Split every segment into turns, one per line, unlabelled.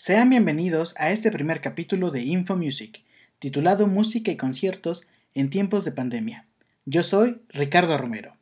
Sean bienvenidos a este primer capítulo de Info Music, titulado Música y conciertos en tiempos de pandemia. Yo soy Ricardo Romero.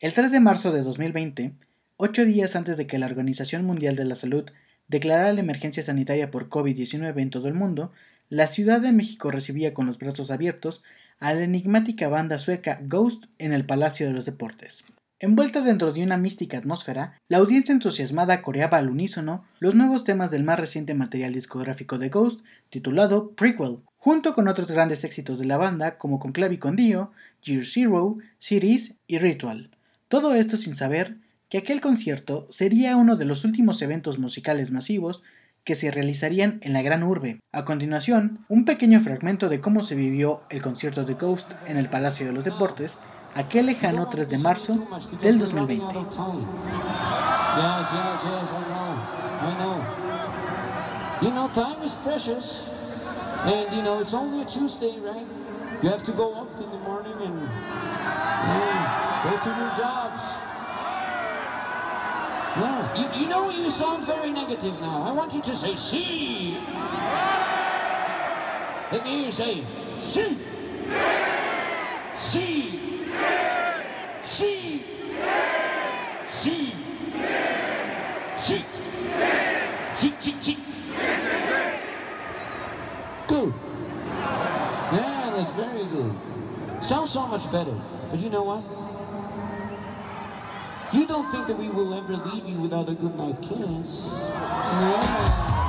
El 3 de marzo de 2020, ocho días antes de que la Organización Mundial de la Salud declarara la emergencia sanitaria por COVID-19 en todo el mundo, la Ciudad de México recibía con los brazos abiertos a la enigmática banda sueca Ghost en el Palacio de los Deportes. Envuelta dentro de una mística atmósfera, la audiencia entusiasmada coreaba al unísono los nuevos temas del más reciente material discográfico de Ghost, titulado Prequel, junto con otros grandes éxitos de la banda como Conclavi con Dio, Year Zero, Cities y Ritual. Todo esto sin saber que aquel concierto sería uno de los últimos eventos musicales masivos que se realizarían en la gran urbe. A continuación, un pequeño fragmento de cómo se vivió el concierto de Ghost en el Palacio de los Deportes, aquel lejano 3 de marzo del 2020.
Yes, yes, yes, I know. I know. You know, time is precious. And, you know, it's only a Tuesday, right? You have to go up in the morning and yeah, go to your jobs. Yeah, you, you know, you sound very negative now. I want you to say, see. Let me hear you say, see. See. See. See. See. Good. Yeah, that's very good. Sounds so much better. But you know what? You don't think that we will ever leave you without a good night kiss. No.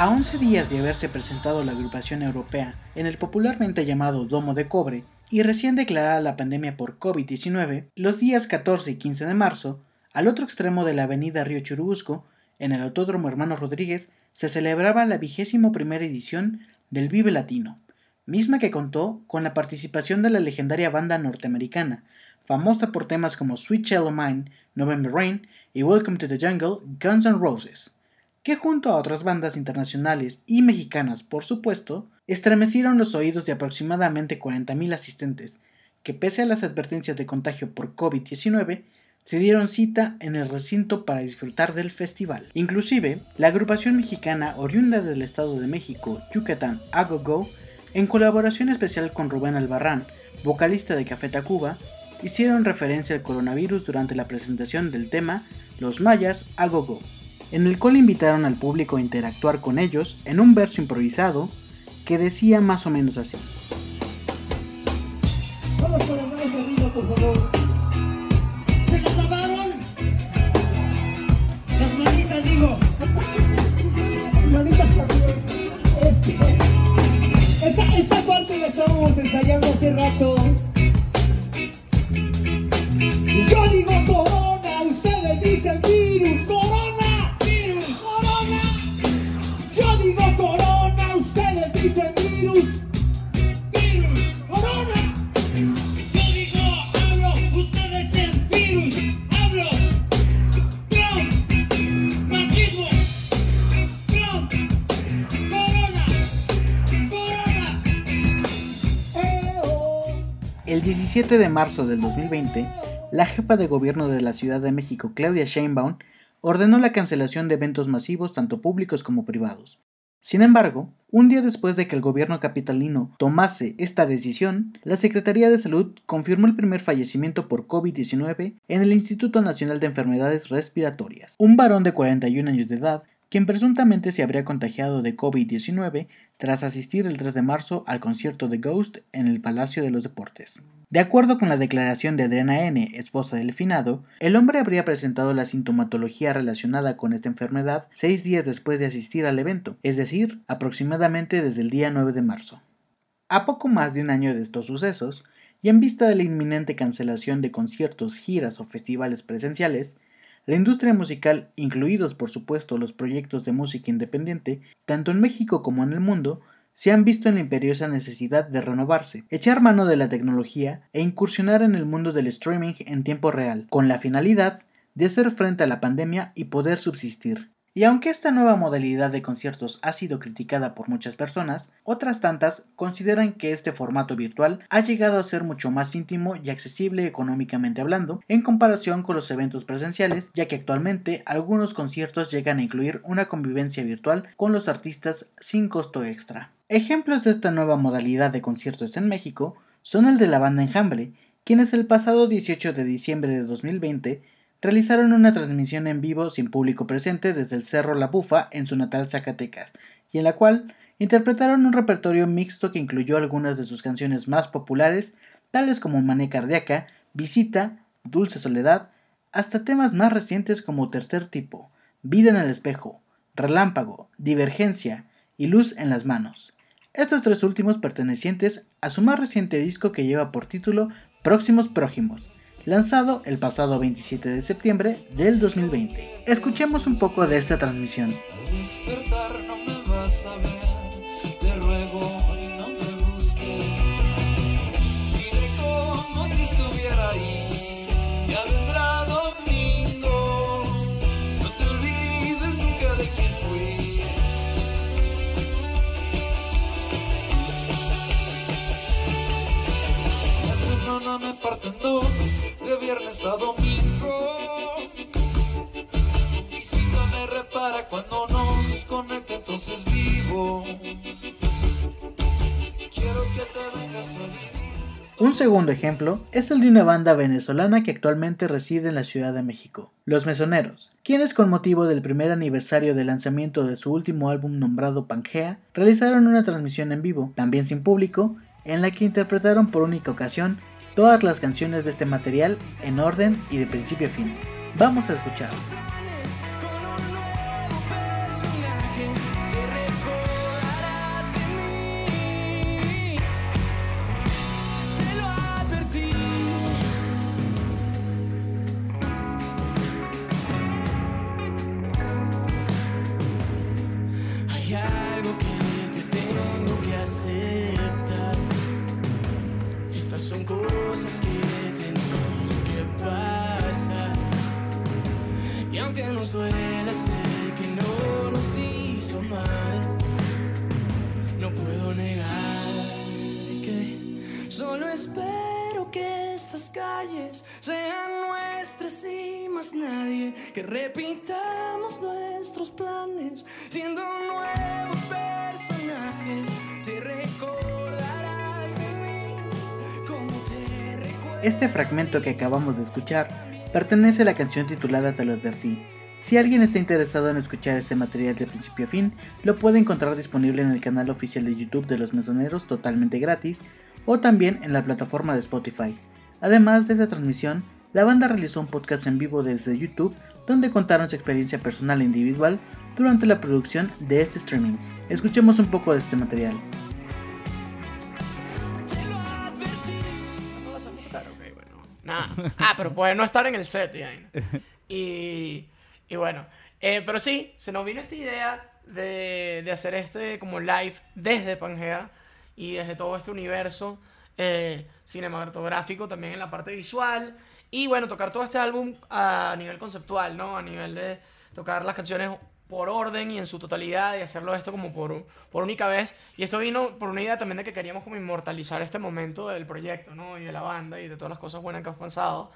A 11 días de haberse presentado la agrupación europea en el popularmente llamado Domo de Cobre y recién declarada la pandemia por COVID-19, los días 14 y 15 de marzo, al otro extremo de la avenida Río Churubusco, en el Autódromo Hermano Rodríguez, se celebraba la vigésimo primera edición del Vive Latino, misma que contó con la participación de la legendaria banda norteamericana, famosa por temas como Sweet of Mine, November Rain y Welcome to the Jungle, Guns N' Roses que junto a otras bandas internacionales y mexicanas, por supuesto, estremecieron los oídos de aproximadamente 40.000 asistentes, que pese a las advertencias de contagio por COVID-19, se dieron cita en el recinto para disfrutar del festival. Inclusive, la agrupación mexicana oriunda del Estado de México, Yucatán A Go Go, en colaboración especial con Rubén Albarrán, vocalista de Café Tacuba, hicieron referencia al coronavirus durante la presentación del tema Los Mayas A Go Go en el cual invitaron al público a interactuar con ellos en un verso improvisado que decía más o menos así.
Vamos con las manos arriba, por favor. ¿Se nos lavaron? Las manitas, digo. manitas también. Este, esta parte la estábamos ensayando hace rato.
17 de marzo del 2020, la jefa de gobierno de la Ciudad de México, Claudia Sheinbaum, ordenó la cancelación de eventos masivos tanto públicos como privados. Sin embargo, un día después de que el gobierno capitalino tomase esta decisión, la Secretaría de Salud confirmó el primer fallecimiento por COVID-19 en el Instituto Nacional de Enfermedades Respiratorias. Un varón de 41 años de edad quien presuntamente se habría contagiado de COVID-19 tras asistir el 3 de marzo al concierto de Ghost en el Palacio de los Deportes. De acuerdo con la declaración de Adriana N., esposa del finado, el hombre habría presentado la sintomatología relacionada con esta enfermedad seis días después de asistir al evento, es decir, aproximadamente desde el día 9 de marzo. A poco más de un año de estos sucesos, y en vista de la inminente cancelación de conciertos, giras o festivales presenciales, la industria musical, incluidos por supuesto los proyectos de música independiente, tanto en México como en el mundo, se han visto en la imperiosa necesidad de renovarse, echar mano de la tecnología e incursionar en el mundo del streaming en tiempo real, con la finalidad de hacer frente a la pandemia y poder subsistir. Y aunque esta nueva modalidad de conciertos ha sido criticada por muchas personas, otras tantas consideran que este formato virtual ha llegado a ser mucho más íntimo y accesible económicamente hablando en comparación con los eventos presenciales, ya que actualmente algunos conciertos llegan a incluir una convivencia virtual con los artistas sin costo extra. Ejemplos de esta nueva modalidad de conciertos en México son el de la banda Enjambre, quienes el pasado 18 de diciembre de 2020 realizaron una transmisión en vivo sin público presente desde el Cerro La Bufa en su natal Zacatecas, y en la cual interpretaron un repertorio mixto que incluyó algunas de sus canciones más populares, tales como Mané Cardíaca, Visita, Dulce Soledad, hasta temas más recientes como Tercer Tipo, Vida en el Espejo, Relámpago, Divergencia y Luz en las Manos. Estos tres últimos pertenecientes a su más reciente disco que lleva por título Próximos Prójimos, lanzado el pasado 27 de septiembre del 2020. Escuchemos un poco de esta transmisión.
me parten dos
Un segundo ejemplo es el de una banda venezolana que actualmente reside en la Ciudad de México, Los Mesoneros, quienes con motivo del primer aniversario del lanzamiento de su último álbum nombrado Pangea, realizaron una transmisión en vivo, también sin público, en la que interpretaron por única ocasión todas las canciones de este material en orden y de principio a fin. Vamos a escuchar.
Que repitamos nuestros planes, siendo nuevos personajes, te recordarás de mí.
Este fragmento que acabamos de escuchar pertenece a la canción titulada Te lo advertí. Si alguien está interesado en escuchar este material de principio a fin, lo puede encontrar disponible en el canal oficial de YouTube de Los Mesoneros totalmente gratis o también en la plataforma de Spotify. Además de esta transmisión, la banda realizó un podcast en vivo desde YouTube donde contaron su experiencia personal e individual durante la producción de este streaming. Escuchemos un poco de este material.
Ah, pero puede no estar en el set, Y, y bueno, eh, pero sí, se nos vino esta idea de, de hacer este como live desde Pangea y desde todo este universo eh, cinematográfico, también en la parte visual. Y bueno, tocar todo este álbum a nivel conceptual, ¿no? A nivel de tocar las canciones por orden y en su totalidad y hacerlo esto como por, por única vez. Y esto vino por una idea también de que queríamos como inmortalizar este momento del proyecto, ¿no? Y de la banda y de todas las cosas buenas que hemos pasado.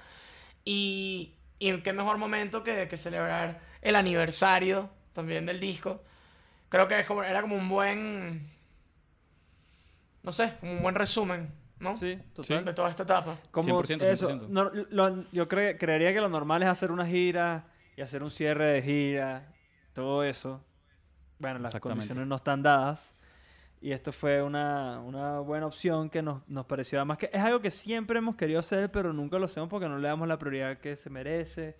Y, y qué mejor momento que, que celebrar el aniversario también del disco. Creo que era como un buen, no sé, como un buen resumen ¿no?
Sí, total.
De toda esta etapa.
Como eso, yo creería que lo normal es hacer una gira y hacer un cierre de gira todo eso, bueno, las condiciones no están dadas. Y esto fue una, una buena opción que nos, nos pareció. Además, que es algo que siempre hemos querido hacer, pero nunca lo hacemos porque no le damos la prioridad que se merece.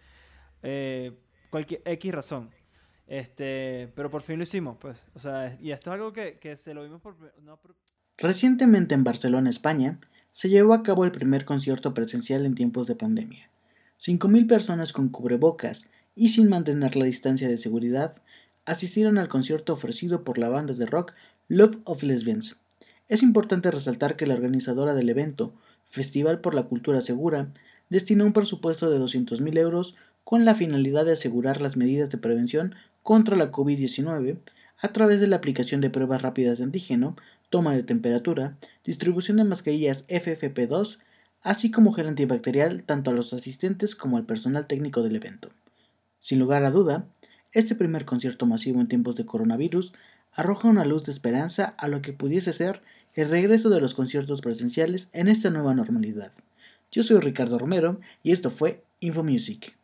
Eh, cualquier X razón. Este, pero por fin lo hicimos, pues. O sea, y esto es algo que, que se lo vimos por. no por-
Recientemente en Barcelona, España, se llevó a cabo el primer concierto presencial en tiempos de pandemia. 5.000 personas con cubrebocas y sin mantener la distancia de seguridad asistieron al concierto ofrecido por la banda de rock Love of Lesbians. Es importante resaltar que la organizadora del evento, Festival por la Cultura Segura, destinó un presupuesto de 200.000 euros con la finalidad de asegurar las medidas de prevención contra la COVID-19 a través de la aplicación de pruebas rápidas de antígeno, toma de temperatura, distribución de mascarillas FFP2, así como gel antibacterial tanto a los asistentes como al personal técnico del evento. Sin lugar a duda, este primer concierto masivo en tiempos de coronavirus arroja una luz de esperanza a lo que pudiese ser el regreso de los conciertos presenciales en esta nueva normalidad. Yo soy Ricardo Romero y esto fue InfoMusic.